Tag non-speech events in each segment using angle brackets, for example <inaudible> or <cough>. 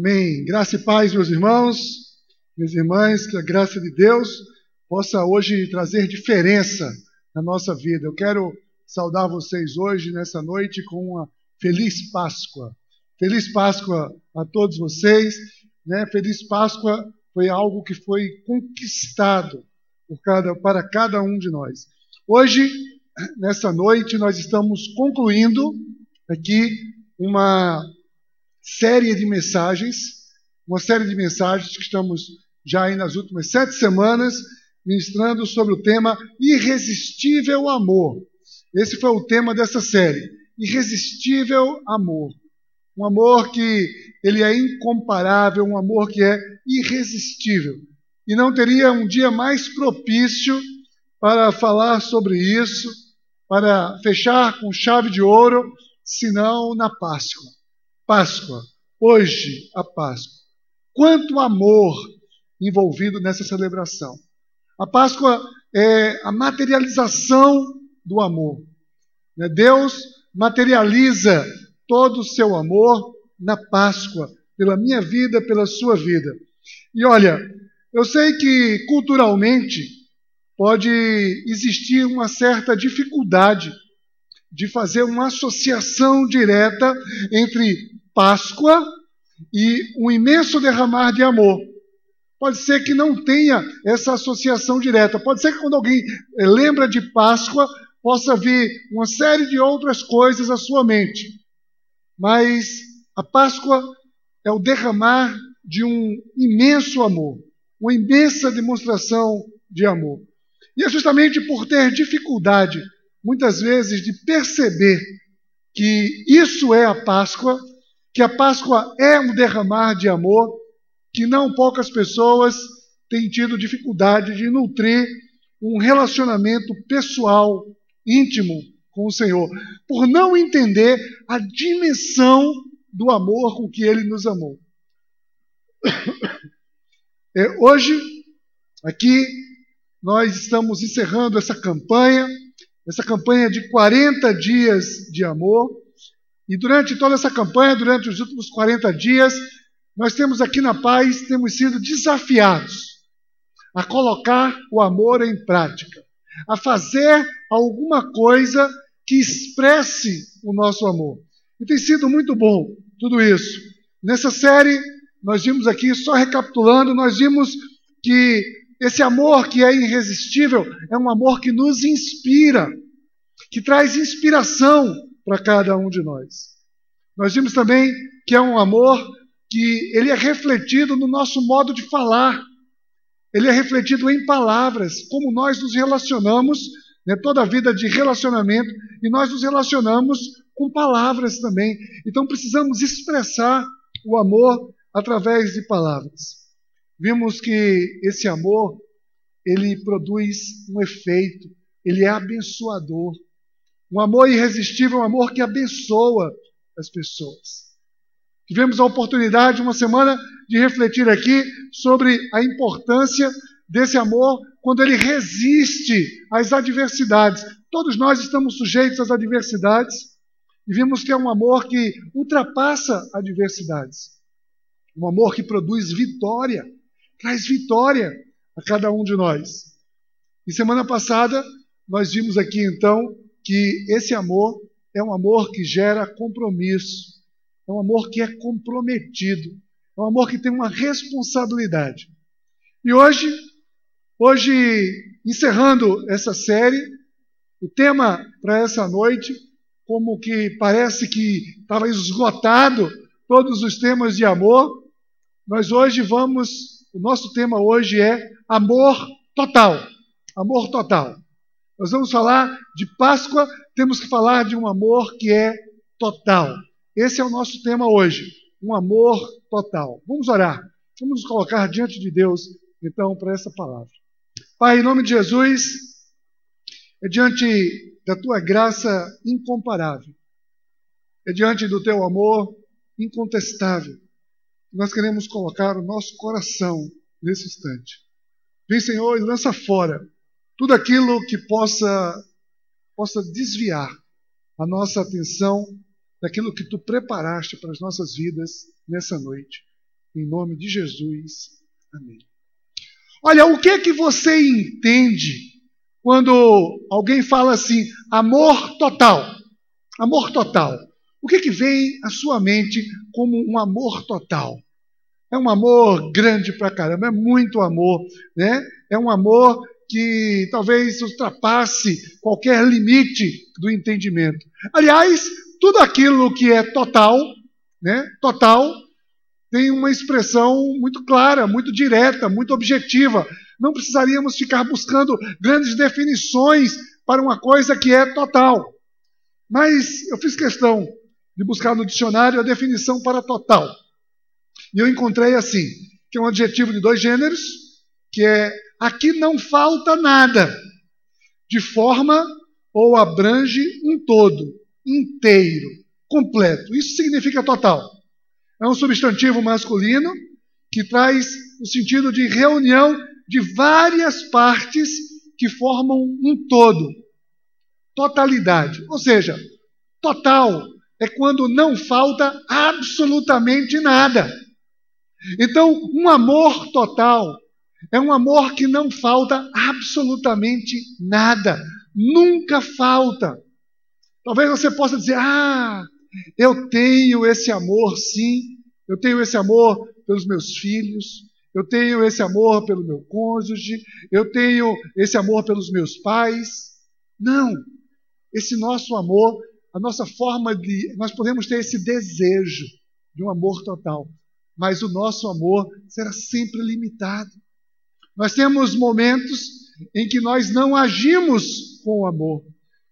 Amém. Graça e paz, meus irmãos, minhas irmãs, que a graça de Deus possa hoje trazer diferença na nossa vida. Eu quero saudar vocês hoje, nessa noite, com uma feliz Páscoa. Feliz Páscoa a todos vocês. Né? Feliz Páscoa foi algo que foi conquistado cada, para cada um de nós. Hoje, nessa noite, nós estamos concluindo aqui uma série de mensagens, uma série de mensagens que estamos já aí nas últimas sete semanas ministrando sobre o tema Irresistível Amor. Esse foi o tema dessa série, Irresistível Amor. Um amor que ele é incomparável, um amor que é irresistível. E não teria um dia mais propício para falar sobre isso, para fechar com chave de ouro, senão na Páscoa. Páscoa, hoje a Páscoa. Quanto amor envolvido nessa celebração. A Páscoa é a materialização do amor. Né? Deus materializa todo o seu amor na Páscoa, pela minha vida, pela sua vida. E olha, eu sei que culturalmente pode existir uma certa dificuldade de fazer uma associação direta entre Páscoa e um imenso derramar de amor. Pode ser que não tenha essa associação direta. Pode ser que quando alguém eh, lembra de Páscoa, possa vir uma série de outras coisas à sua mente. Mas a Páscoa é o derramar de um imenso amor, uma imensa demonstração de amor. E é justamente por ter dificuldade, muitas vezes, de perceber que isso é a Páscoa, que a Páscoa é um derramar de amor, que não poucas pessoas têm tido dificuldade de nutrir um relacionamento pessoal, íntimo com o Senhor, por não entender a dimensão do amor com que Ele nos amou. <coughs> É, hoje, aqui, nós estamos encerrando essa campanha, essa campanha de 40 dias de amor, e durante toda essa campanha, durante os últimos 40 dias, nós temos aqui na paz, temos sido desafiados a colocar o amor em prática, a fazer alguma coisa que expresse o nosso amor. E tem sido muito bom tudo isso. Nessa série, nós vimos aqui, só recapitulando, nós vimos que esse amor que é irresistível é um amor que nos inspira, que traz inspiração para cada um de nós. Nós vimos também que é um amor que ele é refletido no nosso modo de falar. Ele é refletido em palavras, como nós nos relacionamos, né, toda a vida de relacionamento, e nós nos relacionamos com palavras também. Então precisamos expressar o amor através de palavras. Vimos que esse amor, ele produz um efeito, ele é abençoador. Um amor irresistível, um amor que abençoa as pessoas. Tivemos a oportunidade, uma semana, de refletir aqui sobre a importância desse amor quando ele resiste às adversidades. Todos nós estamos sujeitos às adversidades e vimos que é um amor que ultrapassa adversidades. Um amor que produz vitória, traz vitória a cada um de nós. E semana passada, nós vimos aqui então que esse amor é um amor que gera compromisso, é um amor que é comprometido, é um amor que tem uma responsabilidade. E hoje, hoje encerrando essa série, o tema para essa noite, como que parece que estava esgotado todos os temas de amor, nós hoje vamos, o nosso tema hoje é amor total. Amor total. Nós vamos falar de Páscoa, temos que falar de um amor que é total. Esse é o nosso tema hoje, um amor total. Vamos orar. Vamos nos colocar diante de Deus, então, para essa palavra. Pai, em nome de Jesus, é diante da tua graça incomparável, é diante do teu amor incontestável, nós queremos colocar o nosso coração nesse instante. Vem, Senhor, e lança fora tudo aquilo que possa, possa desviar a nossa atenção daquilo que tu preparaste para as nossas vidas nessa noite. Em nome de Jesus. Amém. Olha, o que é que você entende quando alguém fala assim, amor total? Amor total. O que, é que vem à sua mente como um amor total? É um amor grande pra caramba, é muito amor, né? É um amor que talvez ultrapasse qualquer limite do entendimento. Aliás, tudo aquilo que é total, né? Total, tem uma expressão muito clara, muito direta, muito objetiva. Não precisaríamos ficar buscando grandes definições para uma coisa que é total. Mas eu fiz questão de buscar no dicionário a definição para total. E eu encontrei assim, que é um adjetivo de dois gêneros, que é aqui não falta nada, de forma ou abrange um todo, inteiro, completo. Isso significa total. É um substantivo masculino que traz o sentido de reunião de várias partes que formam um todo. Totalidade. Ou seja, total é quando não falta absolutamente nada. Então, um amor total é um amor que não falta absolutamente nada. Nunca falta. Talvez você possa dizer: Ah, eu tenho esse amor, sim. Eu tenho esse amor pelos meus filhos. Eu tenho esse amor pelo meu cônjuge. Eu tenho esse amor pelos meus pais. Não. Esse nosso amor, a nossa forma de. Nós podemos ter esse desejo de um amor total. Mas o nosso amor será sempre limitado. Nós temos momentos em que nós não agimos com amor.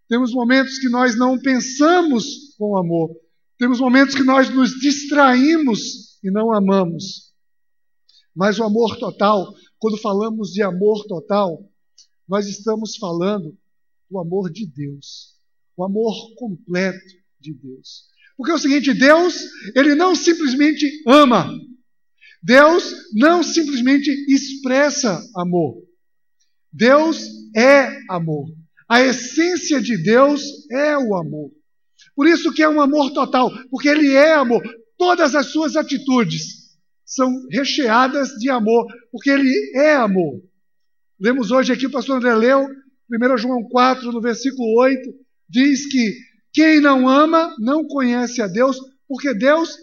Temos momentos que nós não pensamos com amor. Temos momentos que nós nos distraímos e não amamos. Mas o amor total, quando falamos de amor total, nós estamos falando do amor de Deus, o amor completo de Deus. Porque é o seguinte, Deus, ele não simplesmente ama. Deus não simplesmente expressa amor. Deus é amor. A essência de Deus é o amor. Por isso que é um amor total, porque ele é amor. Todas as suas atitudes são recheadas de amor, porque ele é amor. Lemos hoje aqui, o pastor André leu, 1 João 4, no versículo 8, diz que quem não ama não conhece a Deus, porque Deus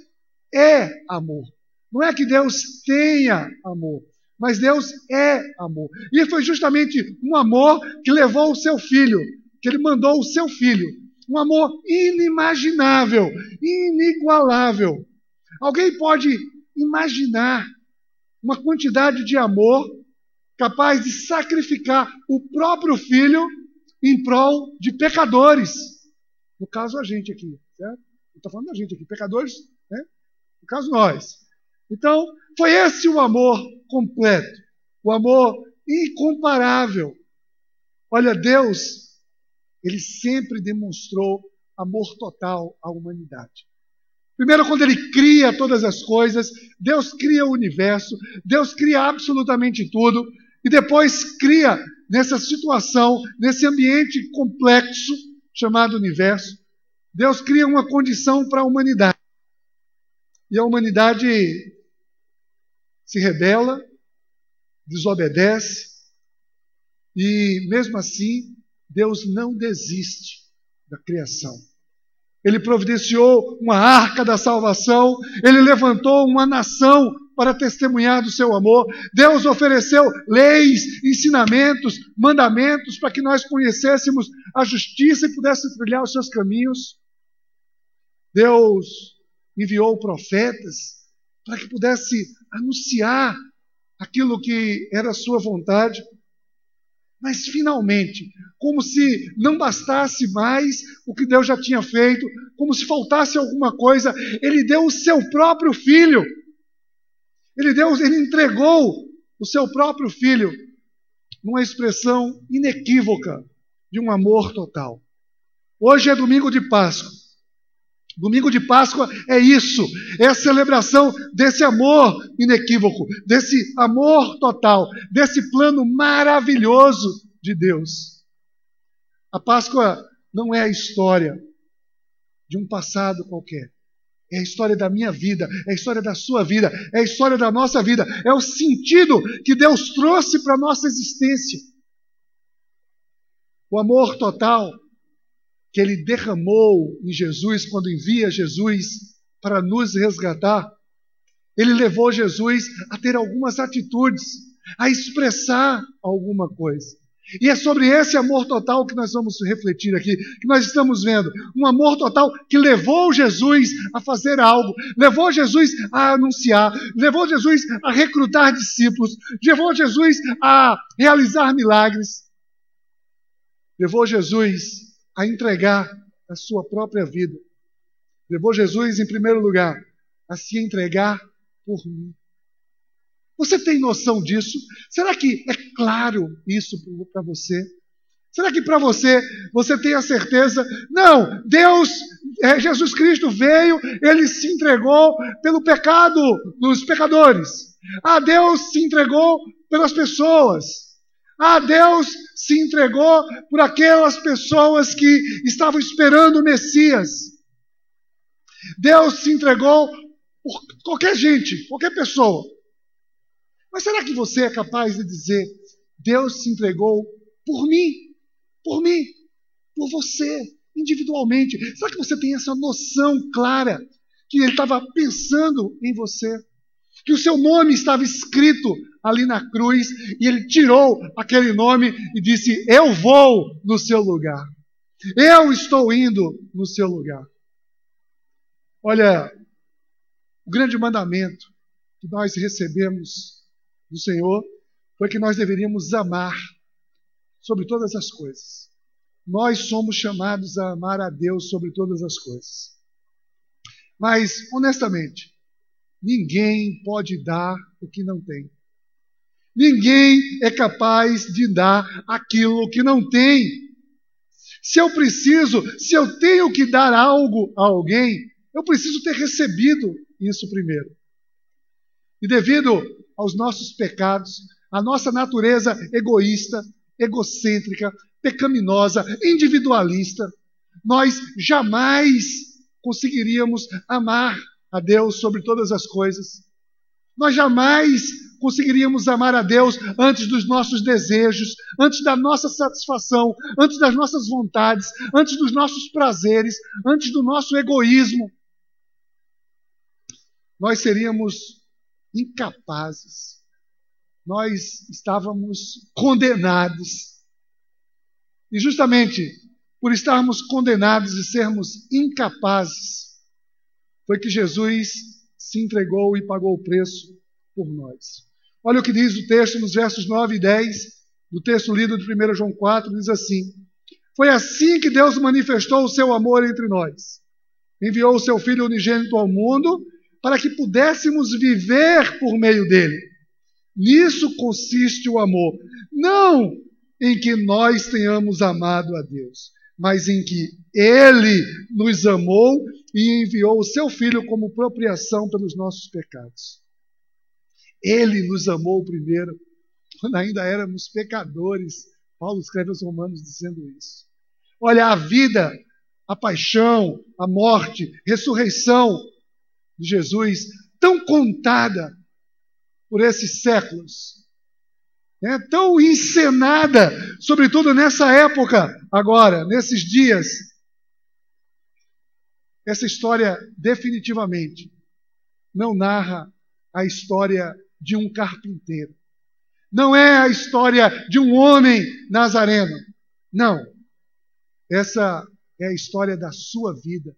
é amor. Não é que Deus tenha amor, mas Deus é amor. E foi justamente um amor que levou o seu filho, que ele mandou o seu filho. Um amor inimaginável, inigualável. Alguém pode imaginar uma quantidade de amor capaz de sacrificar o próprio filho em prol de pecadores. No caso, a gente aqui, certo? Estou falando da gente aqui, pecadores, né? No caso, nós. Então, foi esse o amor completo, o amor incomparável. Olha, Deus, ele sempre demonstrou amor total à humanidade. Primeiro, quando ele cria todas as coisas, Deus cria o universo, Deus cria absolutamente tudo, e depois cria nessa situação, nesse ambiente complexo chamado universo, Deus cria uma condição para a humanidade. E a humanidade se rebela, desobedece, e mesmo assim, Deus não desiste da criação. Ele providenciou uma arca da salvação, ele levantou uma nação para testemunhar do seu amor. Deus ofereceu leis, ensinamentos, mandamentos para que nós conhecêssemos a justiça e pudéssemos trilhar os seus caminhos. Deus enviou profetas para que pudesse anunciar aquilo que era sua vontade. Mas finalmente, como se não bastasse mais o que Deus já tinha feito, como se faltasse alguma coisa, ele deu o seu próprio filho. Ele deu, ele entregou o seu próprio filho numa expressão inequívoca de um amor total. Hoje é domingo de Páscoa. Domingo de Páscoa é isso, é a celebração desse amor inequívoco, desse amor total, desse plano maravilhoso de Deus. A Páscoa não é a história de um passado qualquer. É a história da minha vida, é a história da sua vida, é a história da nossa vida, é o sentido que Deus trouxe para a nossa existência. O amor total que Ele derramou em Jesus quando envia Jesus para nos resgatar, Ele levou Jesus a ter algumas atitudes, a expressar alguma coisa. E é sobre esse amor total que nós vamos refletir aqui, que nós estamos vendo. Um amor total que levou Jesus a fazer algo, levou Jesus a anunciar, levou Jesus a recrutar discípulos, levou Jesus a realizar milagres, levou Jesus a entregar a sua própria vida. Levou Jesus, em primeiro lugar, a se entregar por mim. Você tem noção disso? Será que é claro isso para você? Será que para você, você tem a certeza? Não, Deus, é, Jesus Cristo veio, ele se entregou pelo pecado dos pecadores. Ah, Deus se entregou pelas pessoas. Ah, Deus se entregou por aquelas pessoas que estavam esperando o Messias. Deus se entregou por qualquer gente, qualquer pessoa. Mas será que você é capaz de dizer: Deus se entregou por mim, por mim, por você, individualmente? Será que você tem essa noção clara que Ele estava pensando em você? Que o seu nome estava escrito ali na cruz e Ele tirou aquele nome e disse: Eu vou no seu lugar. Eu estou indo no seu lugar. Olha, o grande mandamento que nós recebemos do Senhor foi que nós deveríamos amar sobre todas as coisas. Nós somos chamados a amar a Deus sobre todas as coisas. Mas, honestamente, ninguém pode dar o que não tem. Ninguém é capaz de dar aquilo que não tem. Se eu preciso, se eu tenho que dar algo a alguém, eu preciso ter recebido isso primeiro. E devido aos nossos pecados, à nossa natureza egoísta, egocêntrica, pecaminosa, individualista, nós jamais conseguiríamos amar a Deus sobre todas as coisas. Nós jamais conseguiríamos amar a Deus antes dos nossos desejos, antes da nossa satisfação, antes das nossas vontades, antes dos nossos prazeres, antes do nosso egoísmo. Nós seríamos incapazes. Nós estávamos condenados. E justamente por estarmos condenados e sermos incapazes, foi que Jesus se entregou e pagou o preço por nós. Olha o que diz o texto nos versos 9 e 10 do texto lido de 1 João 4, diz assim: Foi assim que Deus manifestou o seu amor entre nós. Enviou o seu Filho unigênito ao mundo para que pudéssemos viver por meio dele. Nisso consiste o amor. Não em que nós tenhamos amado a Deus, mas em que ele nos amou e enviou o seu Filho como propriação pelos nossos pecados. Ele nos amou primeiro, quando ainda éramos pecadores. Paulo escreve aos Romanos dizendo isso. Olha, a vida, a paixão, a morte, ressurreição, de Jesus, tão contada por esses séculos, né, tão encenada, sobretudo nessa época, agora, nesses dias. Essa história definitivamente não narra a história de um carpinteiro. Não é a história de um homem nazareno. Não. Essa é a história da sua vida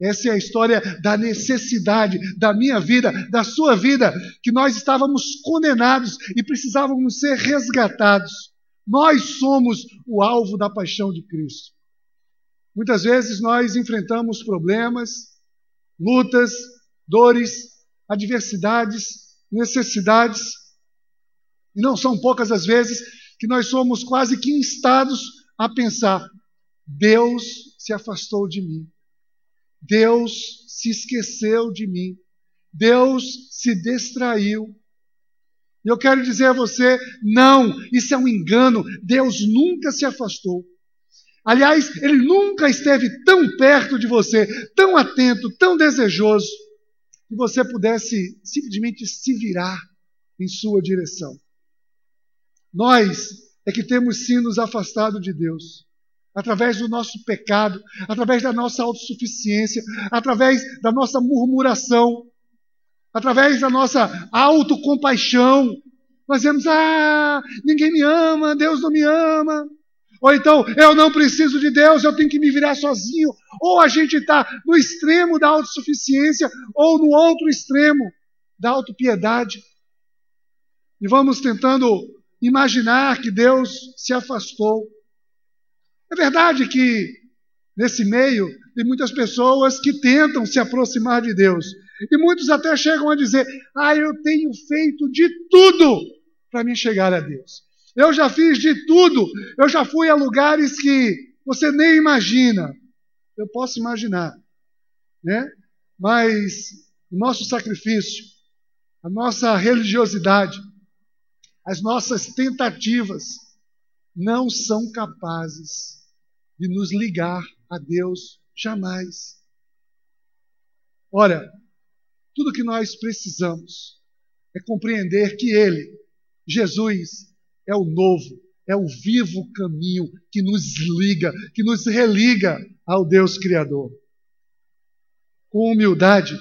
essa é a história da necessidade da minha vida, da sua vida, que nós estávamos condenados e precisávamos ser resgatados. Nós somos o alvo da paixão de Cristo. Muitas vezes nós enfrentamos problemas, lutas, dores, adversidades, necessidades, e não são poucas as vezes que nós somos quase que instados a pensar: Deus se afastou de mim. Deus se esqueceu de mim. Deus se distraiu. E eu quero dizer a você: não, isso é um engano. Deus nunca se afastou. Aliás, ele nunca esteve tão perto de você, tão atento, tão desejoso, que você pudesse simplesmente se virar em sua direção. Nós é que temos sim nos afastado de Deus, através do nosso pecado, através da nossa autossuficiência, através da nossa murmuração, através da nossa autocompaixão. Nós dizemos: ah, ninguém me ama, Deus não me ama. Ou então, eu não preciso de Deus, eu tenho que me virar sozinho. Ou a gente está no extremo da autossuficiência, ou no outro extremo da autopiedade. E vamos tentando imaginar que Deus se afastou. É verdade que nesse meio tem muitas pessoas que tentam se aproximar de Deus. E muitos até chegam a dizer: Ah, eu tenho feito de tudo para me chegar a Deus. Eu já fiz de tudo. Eu já fui a lugares que você nem imagina. Eu posso imaginar, né? Mas o nosso sacrifício, a nossa religiosidade, as nossas tentativas não são capazes de nos ligar a Deus jamais. Ora, tudo que nós precisamos é compreender que Ele, Jesus, é o novo, é o vivo caminho que nos liga, que nos religa ao Deus Criador. Com humildade,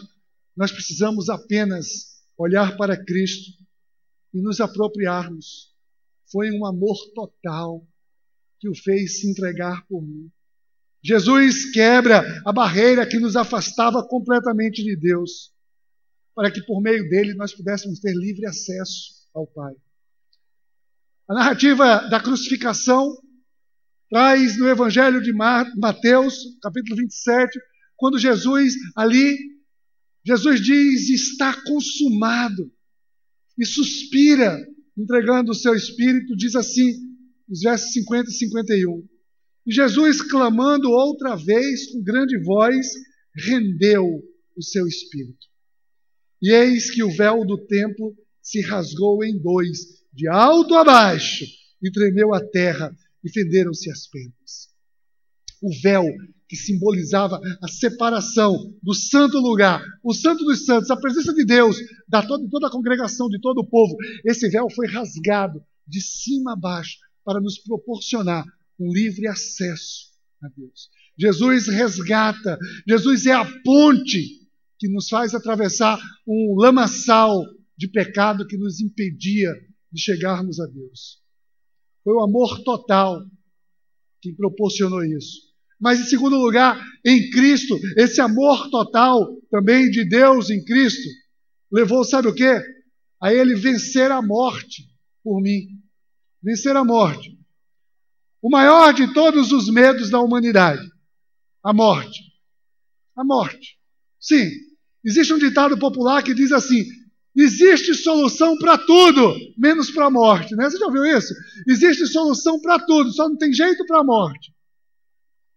nós precisamos apenas olhar para Cristo e nos apropriarmos. Foi um amor total que o fez se entregar por mim. Jesus quebra a barreira que nos afastava completamente de Deus, para que por meio dele nós pudéssemos ter livre acesso ao Pai. A narrativa da crucificação traz no Evangelho de Mateus, capítulo 27, quando Jesus ali, Jesus diz: está consumado, e suspira, entregando o seu espírito, diz assim, nos versos 50 e 51. E Jesus, clamando outra vez com grande voz, rendeu o seu espírito. E eis que o véu do templo se rasgou em dois, de alto a baixo, e tremeu a terra, e fenderam-se as pedras. O véu que simbolizava a separação do santo lugar, o santo dos santos, a presença de Deus, da toda, toda a congregação, de todo o povo, esse véu foi rasgado de cima a baixo para nos proporcionar um livre acesso a Deus. Jesus resgata, Jesus é a ponte que nos faz atravessar um lamaçal de pecado que nos impedia de chegarmos a Deus. Foi o amor total que proporcionou isso. Mas, em segundo lugar, em Cristo, esse amor total também de Deus em Cristo, levou, sabe o quê? A ele vencer a morte por mim. Vencer a morte. O maior de todos os medos da humanidade: a morte. A morte. Sim, existe um ditado popular que diz assim: Existe solução para tudo, menos para a morte. Né? Você já ouviu isso? Existe solução para tudo, só não tem jeito para a morte.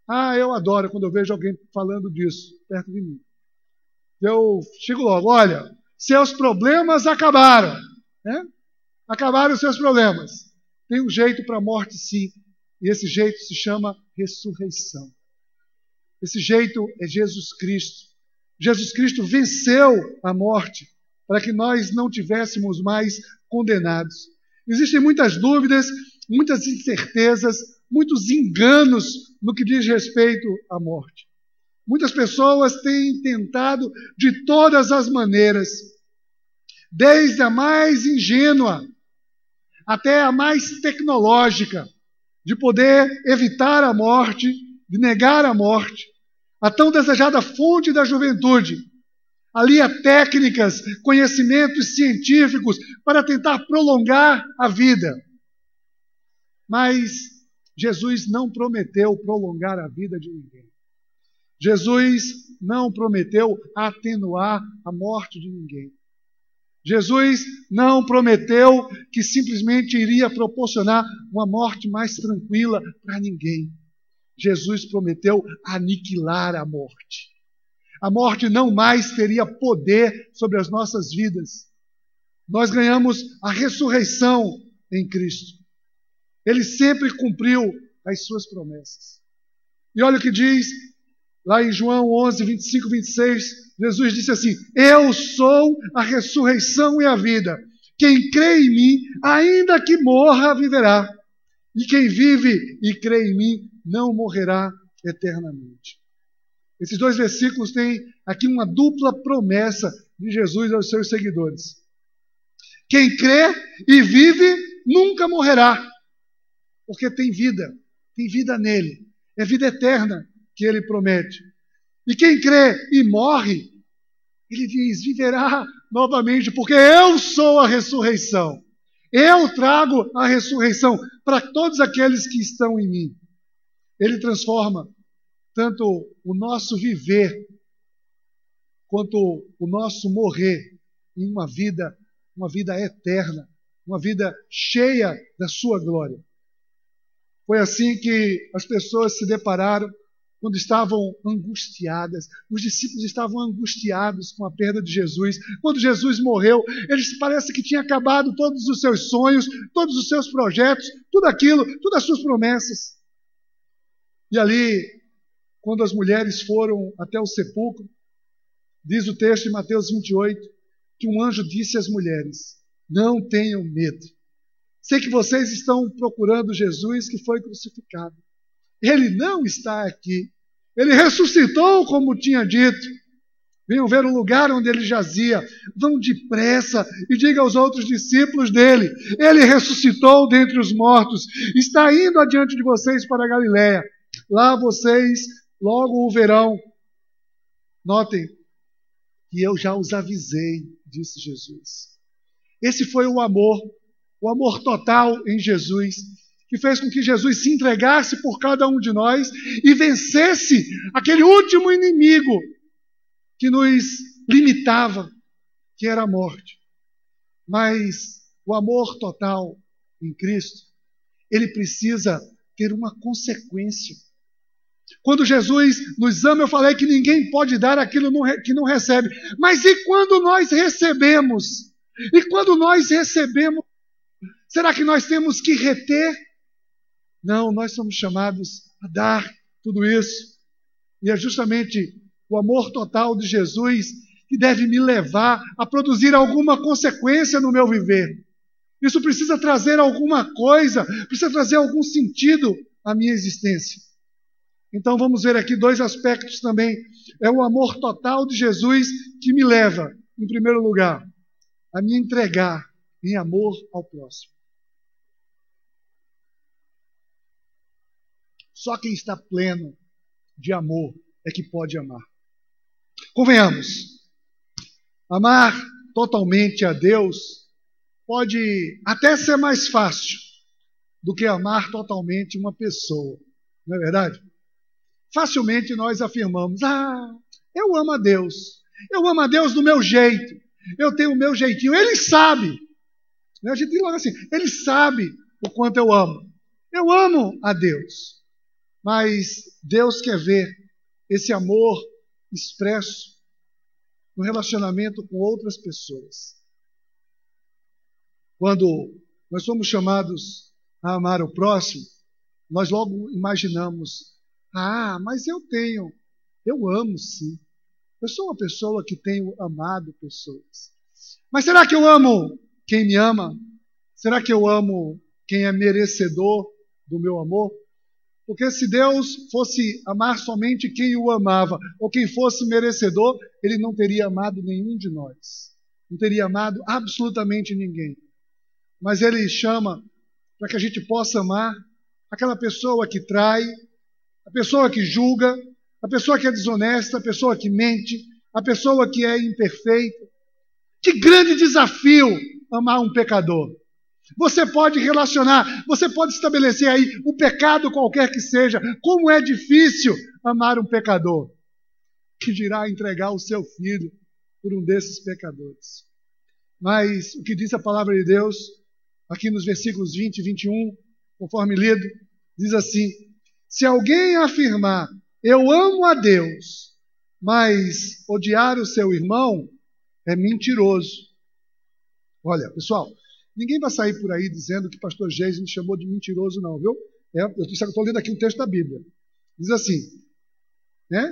Ah, eu adoro quando eu vejo alguém falando disso perto de mim. Eu chego logo, olha, seus problemas acabaram. Né? Acabaram os seus problemas. Tem um jeito para a morte, sim. E esse jeito se chama ressurreição. Esse jeito é Jesus Cristo. Jesus Cristo venceu a morte para que nós não tivéssemos mais condenados. Existem muitas dúvidas, muitas incertezas, muitos enganos no que diz respeito à morte. Muitas pessoas têm tentado de todas as maneiras, desde a mais ingênua até a mais tecnológica, de poder evitar a morte, de negar a morte, a tão desejada fonte da juventude, ali há técnicas, conhecimentos científicos para tentar prolongar a vida. Mas Jesus não prometeu prolongar a vida de ninguém. Jesus não prometeu atenuar a morte de ninguém. Jesus não prometeu que simplesmente iria proporcionar uma morte mais tranquila para ninguém. Jesus prometeu aniquilar a morte. A morte não mais teria poder sobre as nossas vidas. Nós ganhamos a ressurreição em Cristo. Ele sempre cumpriu as suas promessas. E olha o que diz lá em João 11, 25, 26. Jesus disse assim: Eu sou a ressurreição e a vida. Quem crê em mim, ainda que morra, viverá. E quem vive e crê em mim, não morrerá eternamente. Esses dois versículos têm aqui uma dupla promessa de Jesus aos seus seguidores. Quem crê e vive nunca morrerá, porque tem vida, tem vida nele, é vida eterna que ele promete. E quem crê e morre, ele diz: viverá novamente, porque eu sou a ressurreição. Eu trago a ressurreição para todos aqueles que estão em mim. Ele transforma tanto o nosso viver quanto o nosso morrer em uma vida, uma vida eterna, uma vida cheia da sua glória. Foi assim que as pessoas se depararam quando estavam angustiadas. Os discípulos estavam angustiados com a perda de Jesus. Quando Jesus morreu, eles parece que tinham acabado todos os seus sonhos, todos os seus projetos, tudo aquilo, todas as suas promessas. E ali, quando as mulheres foram até o sepulcro, diz o texto em Mateus 28, que um anjo disse às mulheres: Não tenham medo. Sei que vocês estão procurando Jesus que foi crucificado. Ele não está aqui. Ele ressuscitou, como tinha dito. Venham ver o lugar onde ele jazia. Vão depressa e diga aos outros discípulos dele: Ele ressuscitou dentre os mortos. Está indo adiante de vocês para a Galiléia. Lá vocês logo o verão. Notem que eu já os avisei, disse Jesus. Esse foi o amor, o amor total em Jesus que fez com que Jesus se entregasse por cada um de nós e vencesse aquele último inimigo que nos limitava, que era a morte. Mas o amor total em Cristo, ele precisa ter uma consequência. Quando Jesus nos ama, eu falei que ninguém pode dar aquilo que não recebe. Mas e quando nós recebemos? E quando nós recebemos, será que nós temos que reter? Não, nós somos chamados a dar tudo isso. E é justamente o amor total de Jesus que deve me levar a produzir alguma consequência no meu viver. Isso precisa trazer alguma coisa, precisa trazer algum sentido à minha existência. Então vamos ver aqui dois aspectos também. É o amor total de Jesus que me leva, em primeiro lugar, a me entregar em amor ao próximo. Só quem está pleno de amor é que pode amar. Convenhamos, amar totalmente a Deus pode até ser mais fácil do que amar totalmente uma pessoa, não é verdade? Facilmente nós afirmamos: Ah, eu amo a Deus, eu amo a Deus do meu jeito, eu tenho o meu jeitinho, Ele sabe. A gente diz logo assim: Ele sabe o quanto eu amo. Eu amo a Deus. Mas Deus quer ver esse amor expresso no relacionamento com outras pessoas. Quando nós somos chamados a amar o próximo, nós logo imaginamos: ah, mas eu tenho, eu amo sim. Eu sou uma pessoa que tenho amado pessoas. Mas será que eu amo quem me ama? Será que eu amo quem é merecedor do meu amor? Porque se Deus fosse amar somente quem o amava, ou quem fosse merecedor, ele não teria amado nenhum de nós. Não teria amado absolutamente ninguém. Mas ele chama para que a gente possa amar aquela pessoa que trai, a pessoa que julga, a pessoa que é desonesta, a pessoa que mente, a pessoa que é imperfeita. Que grande desafio amar um pecador. Você pode relacionar, você pode estabelecer aí o pecado qualquer que seja. Como é difícil amar um pecador. Que dirá entregar o seu filho por um desses pecadores. Mas o que diz a palavra de Deus, aqui nos versículos 20 e 21, conforme lido, diz assim: Se alguém afirmar, eu amo a Deus, mas odiar o seu irmão, é mentiroso. Olha, pessoal, Ninguém vai sair por aí dizendo que pastor Geis me chamou de mentiroso, não, viu? É, eu estou lendo aqui um texto da Bíblia. Diz assim, né?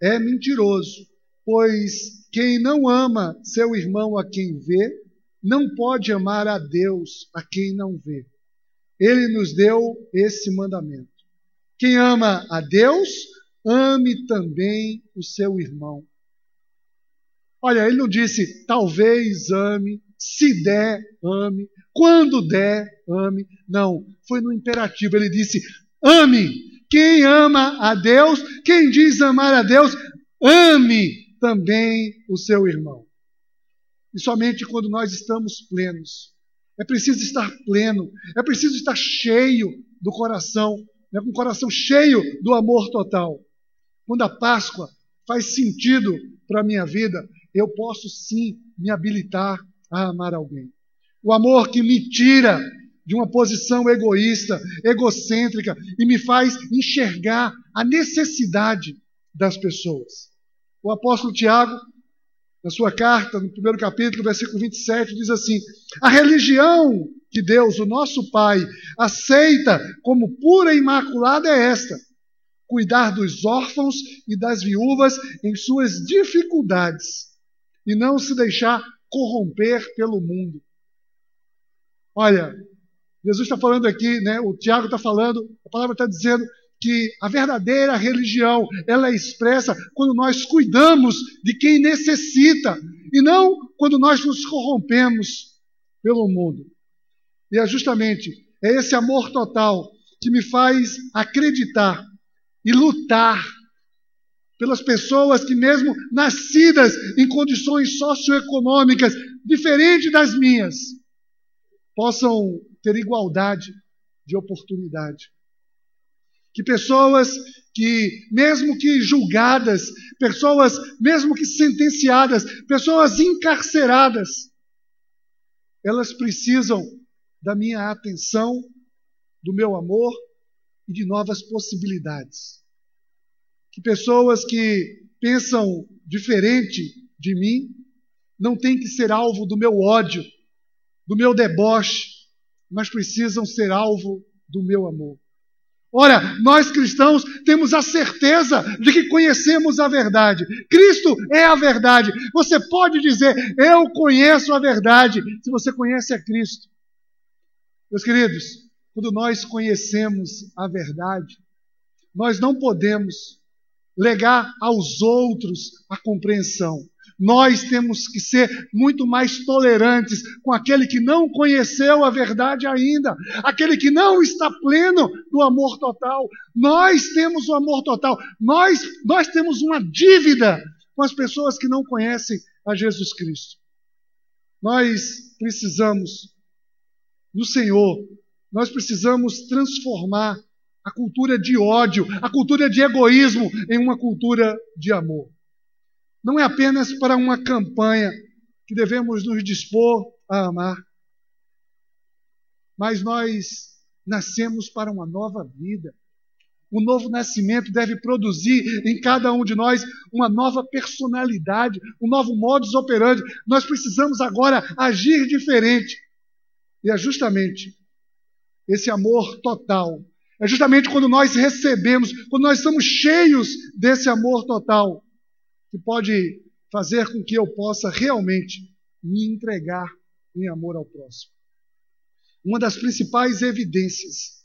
É mentiroso, pois quem não ama seu irmão a quem vê, não pode amar a Deus a quem não vê. Ele nos deu esse mandamento. Quem ama a Deus, ame também o seu irmão. Olha, ele não disse talvez ame, se der, ame, quando der, ame. Não, foi no imperativo. Ele disse: ame. Quem ama a Deus, quem diz amar a Deus, ame também o seu irmão. E somente quando nós estamos plenos. É preciso estar pleno, é preciso estar cheio do coração, né, com o coração cheio do amor total. Quando a Páscoa faz sentido para a minha vida, eu posso sim me habilitar a amar alguém. O amor que me tira de uma posição egoísta, egocêntrica e me faz enxergar a necessidade das pessoas. O apóstolo Tiago, na sua carta, no primeiro capítulo, versículo 27, diz assim: A religião que Deus, o nosso Pai, aceita como pura e imaculada é esta: cuidar dos órfãos e das viúvas em suas dificuldades e não se deixar corromper pelo mundo. Olha, Jesus está falando aqui, né? O Tiago está falando, a palavra está dizendo que a verdadeira religião ela é expressa quando nós cuidamos de quem necessita e não quando nós nos corrompemos pelo mundo. E é justamente é esse amor total que me faz acreditar e lutar pelas pessoas que, mesmo nascidas em condições socioeconômicas diferentes das minhas, possam ter igualdade de oportunidade. Que pessoas que, mesmo que julgadas, pessoas, mesmo que sentenciadas, pessoas encarceradas, elas precisam da minha atenção, do meu amor e de novas possibilidades que pessoas que pensam diferente de mim não têm que ser alvo do meu ódio, do meu deboche, mas precisam ser alvo do meu amor. Ora, nós cristãos temos a certeza de que conhecemos a verdade. Cristo é a verdade. Você pode dizer, eu conheço a verdade, se você conhece a Cristo. Meus queridos, quando nós conhecemos a verdade, nós não podemos legar aos outros a compreensão. Nós temos que ser muito mais tolerantes com aquele que não conheceu a verdade ainda, aquele que não está pleno do amor total. Nós temos o amor total. Nós, nós temos uma dívida com as pessoas que não conhecem a Jesus Cristo. Nós precisamos no Senhor, nós precisamos transformar a cultura de ódio, a cultura de egoísmo em uma cultura de amor. Não é apenas para uma campanha que devemos nos dispor a amar, mas nós nascemos para uma nova vida. O novo nascimento deve produzir em cada um de nós uma nova personalidade, um novo modus operandi. Nós precisamos agora agir diferente. E é justamente esse amor total é justamente quando nós recebemos, quando nós estamos cheios desse amor total, que pode fazer com que eu possa realmente me entregar em amor ao próximo. Uma das principais evidências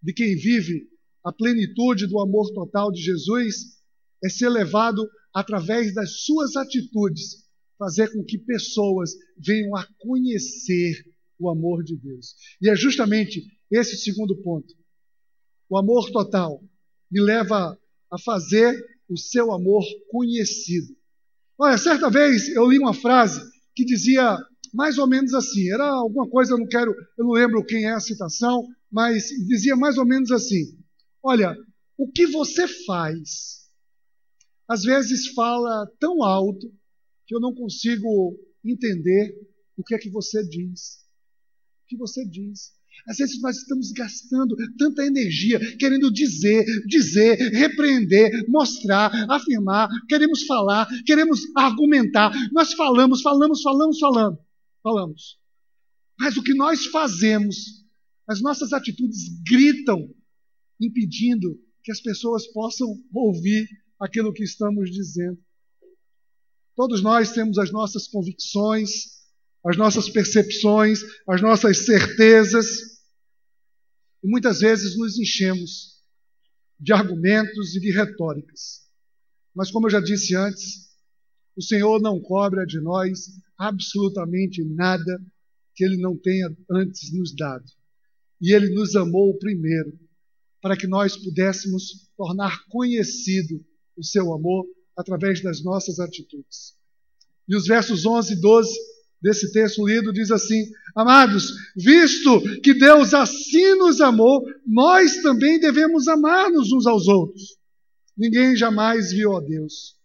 de quem vive a plenitude do amor total de Jesus é ser levado através das suas atitudes, fazer com que pessoas venham a conhecer o amor de Deus. E é justamente esse segundo ponto. O amor total me leva a fazer o seu amor conhecido. Olha, certa vez eu li uma frase que dizia mais ou menos assim, era alguma coisa, eu não quero, eu não lembro quem é a citação, mas dizia mais ou menos assim: Olha, o que você faz às vezes fala tão alto que eu não consigo entender o que é que você diz. O que você diz. Às vezes nós estamos gastando tanta energia querendo dizer, dizer, repreender, mostrar, afirmar, queremos falar, queremos argumentar. Nós falamos, falamos, falamos, falamos, falamos. Mas o que nós fazemos, as nossas atitudes gritam, impedindo que as pessoas possam ouvir aquilo que estamos dizendo. Todos nós temos as nossas convicções, as nossas percepções, as nossas certezas, e muitas vezes nos enchemos de argumentos e de retóricas. Mas, como eu já disse antes, o Senhor não cobra de nós absolutamente nada que Ele não tenha antes nos dado. E Ele nos amou primeiro, para que nós pudéssemos tornar conhecido o seu amor através das nossas atitudes. E os versos 11 e 12 desse texto lido diz assim: Amados, visto que Deus assim nos amou, nós também devemos amar-nos uns aos outros. Ninguém jamais viu a Deus.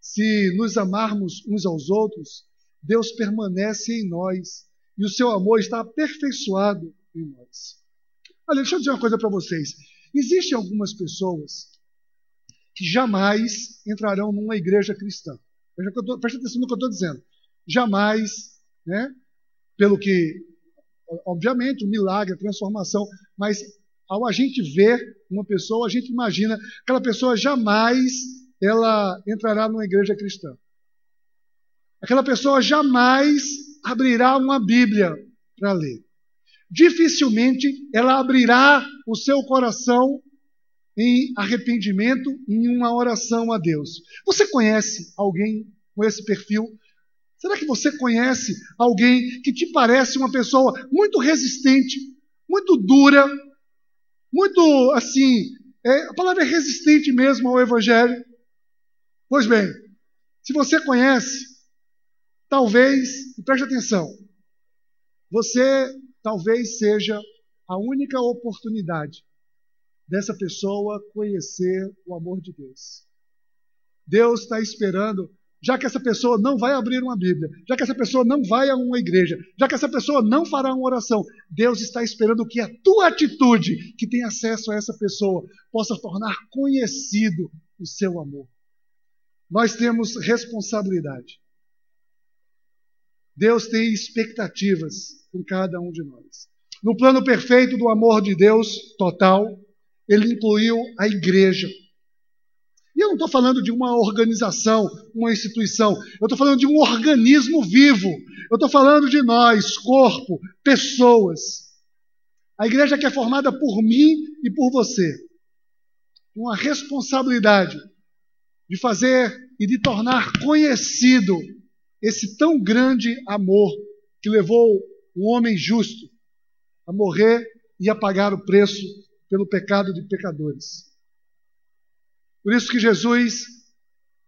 Se nos amarmos uns aos outros, Deus permanece em nós e o seu amor está aperfeiçoado em nós. Olha, deixa eu dizer uma coisa para vocês. Existem algumas pessoas que jamais entrarão numa igreja cristã. Presta atenção no que eu estou dizendo. Jamais, né? Pelo que, obviamente, o milagre, a transformação, mas ao a gente ver uma pessoa, a gente imagina que aquela pessoa jamais ela entrará numa igreja cristã. Aquela pessoa jamais abrirá uma Bíblia para ler. Dificilmente ela abrirá o seu coração em arrependimento, em uma oração a Deus. Você conhece alguém com esse perfil? Será que você conhece alguém que te parece uma pessoa muito resistente, muito dura, muito assim, é, a palavra é resistente mesmo ao Evangelho? Pois bem, se você conhece, talvez, preste atenção, você talvez seja a única oportunidade dessa pessoa conhecer o amor de Deus. Deus está esperando, já que essa pessoa não vai abrir uma Bíblia, já que essa pessoa não vai a uma igreja, já que essa pessoa não fará uma oração, Deus está esperando que a tua atitude, que tem acesso a essa pessoa, possa tornar conhecido o seu amor. Nós temos responsabilidade. Deus tem expectativas com cada um de nós. No plano perfeito do amor de Deus total, ele incluiu a igreja. E eu não estou falando de uma organização, uma instituição, eu estou falando de um organismo vivo. Eu estou falando de nós, corpo, pessoas. A igreja que é formada por mim e por você. Uma responsabilidade de fazer e de tornar conhecido esse tão grande amor que levou um homem justo a morrer e a pagar o preço pelo pecado de pecadores. Por isso que Jesus,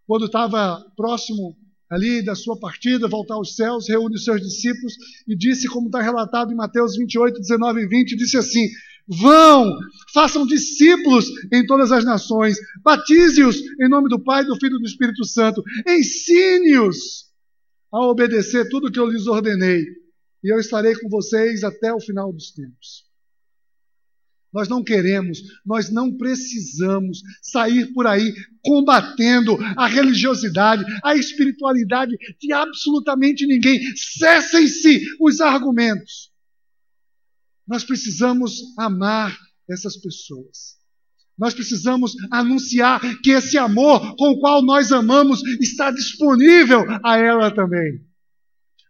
quando estava próximo ali da sua partida, voltar aos céus, reúne os seus discípulos e disse, como está relatado em Mateus 28, 19 e 20, disse assim: Vão, façam discípulos em todas as nações, batize-os em nome do Pai, do Filho e do Espírito Santo, ensine-os a obedecer tudo o que eu lhes ordenei, e eu estarei com vocês até o final dos tempos. Nós não queremos, nós não precisamos sair por aí combatendo a religiosidade, a espiritualidade de absolutamente ninguém. Cessem-se os argumentos. Nós precisamos amar essas pessoas. Nós precisamos anunciar que esse amor com o qual nós amamos está disponível a ela também.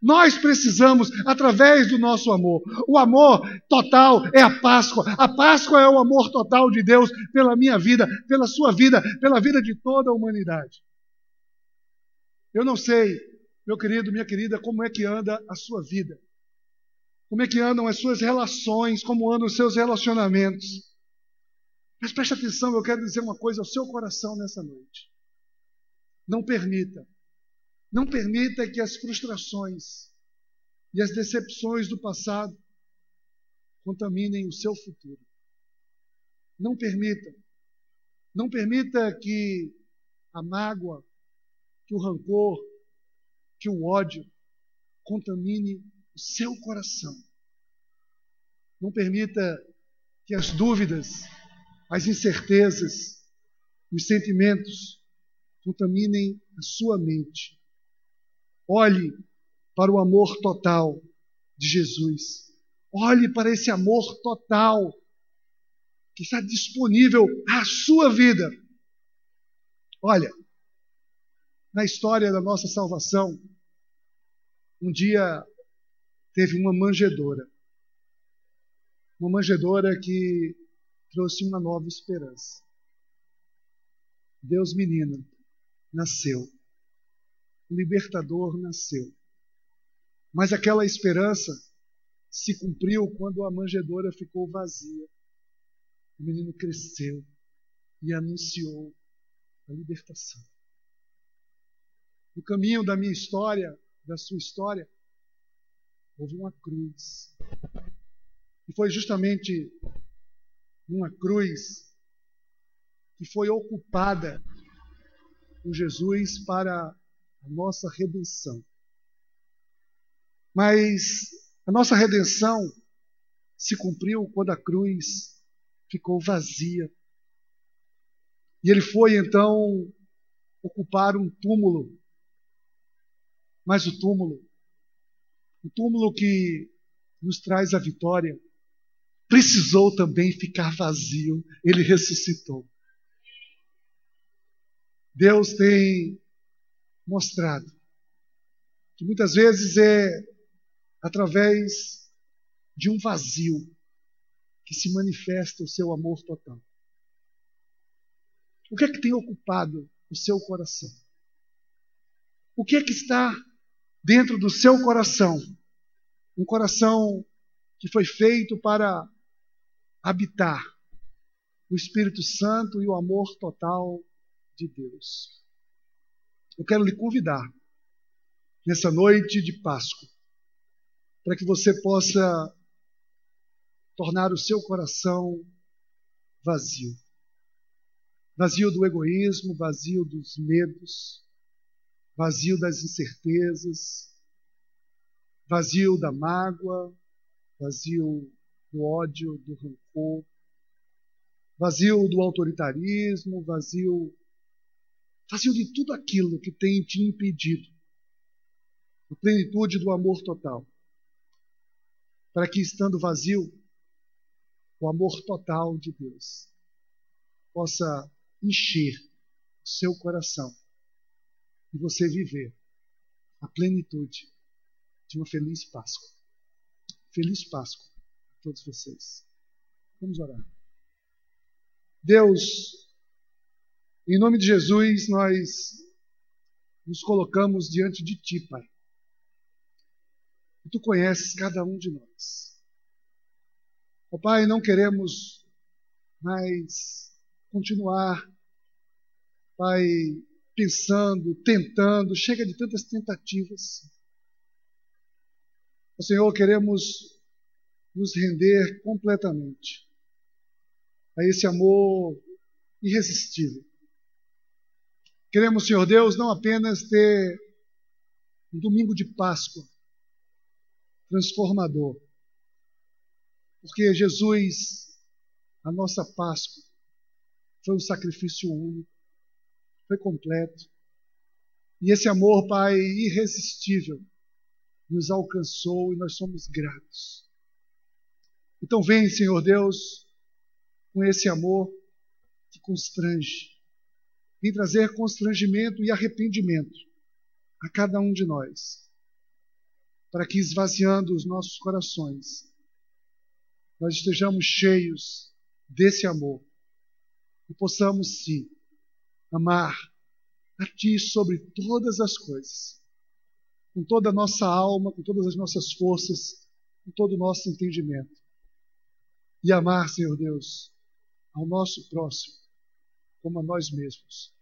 Nós precisamos, através do nosso amor. O amor total é a Páscoa. A Páscoa é o amor total de Deus pela minha vida, pela sua vida, pela vida de toda a humanidade. Eu não sei, meu querido, minha querida, como é que anda a sua vida. Como é que andam as suas relações, como andam os seus relacionamentos. Mas preste atenção, eu quero dizer uma coisa ao seu coração nessa noite. Não permita não permita que as frustrações e as decepções do passado contaminem o seu futuro. Não permita. Não permita que a mágoa, que o rancor, que o ódio contamine o seu coração. Não permita que as dúvidas, as incertezas, os sentimentos contaminem a sua mente. Olhe para o amor total de Jesus. Olhe para esse amor total. que está disponível à sua vida. Olha, na história da nossa salvação, um dia teve uma manjedora. Uma manjedora que trouxe uma nova esperança. Deus menino nasceu. Libertador nasceu. Mas aquela esperança se cumpriu quando a manjedora ficou vazia. O menino cresceu e anunciou a libertação. No caminho da minha história, da sua história, houve uma cruz. E foi justamente uma cruz que foi ocupada por Jesus para a nossa redenção. Mas a nossa redenção se cumpriu quando a cruz ficou vazia. E ele foi então ocupar um túmulo. Mas o túmulo, o túmulo que nos traz a vitória, precisou também ficar vazio. Ele ressuscitou. Deus tem mostrado que muitas vezes é através de um vazio que se manifesta o seu amor total. O que é que tem ocupado o seu coração? O que é que está dentro do seu coração? Um coração que foi feito para habitar o Espírito Santo e o amor total de Deus. Eu quero lhe convidar nessa noite de Páscoa para que você possa tornar o seu coração vazio. Vazio do egoísmo, vazio dos medos, vazio das incertezas, vazio da mágoa, vazio do ódio, do rancor, vazio do autoritarismo, vazio, vazio de tudo aquilo que tem te impedido a plenitude do amor total para que, estando vazio, o amor total de Deus possa encher o seu coração e você viver a plenitude de uma feliz Páscoa. Feliz Páscoa a todos vocês. Vamos orar. Deus, em nome de Jesus, nós nos colocamos diante de Ti, Pai. Tu conheces cada um de nós. Oh, Pai, não queremos mais continuar, Pai, pensando, tentando, chega de tantas tentativas. Ó oh, Senhor, queremos nos render completamente a esse amor irresistível. Queremos, Senhor Deus, não apenas ter um domingo de Páscoa, transformador. Porque Jesus, a nossa Páscoa, foi um sacrifício único, foi completo. E esse amor, Pai, irresistível, nos alcançou e nós somos gratos. Então, vem, Senhor Deus, com esse amor que constrange. Vem trazer constrangimento e arrependimento a cada um de nós para que esvaziando os nossos corações, nós estejamos cheios desse amor e possamos sim amar a Ti sobre todas as coisas, com toda a nossa alma, com todas as nossas forças, com todo o nosso entendimento. E amar, Senhor Deus, ao nosso próximo como a nós mesmos,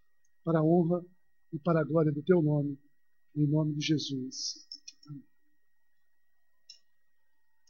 para a honra e para a glória do Teu nome, em nome de Jesus.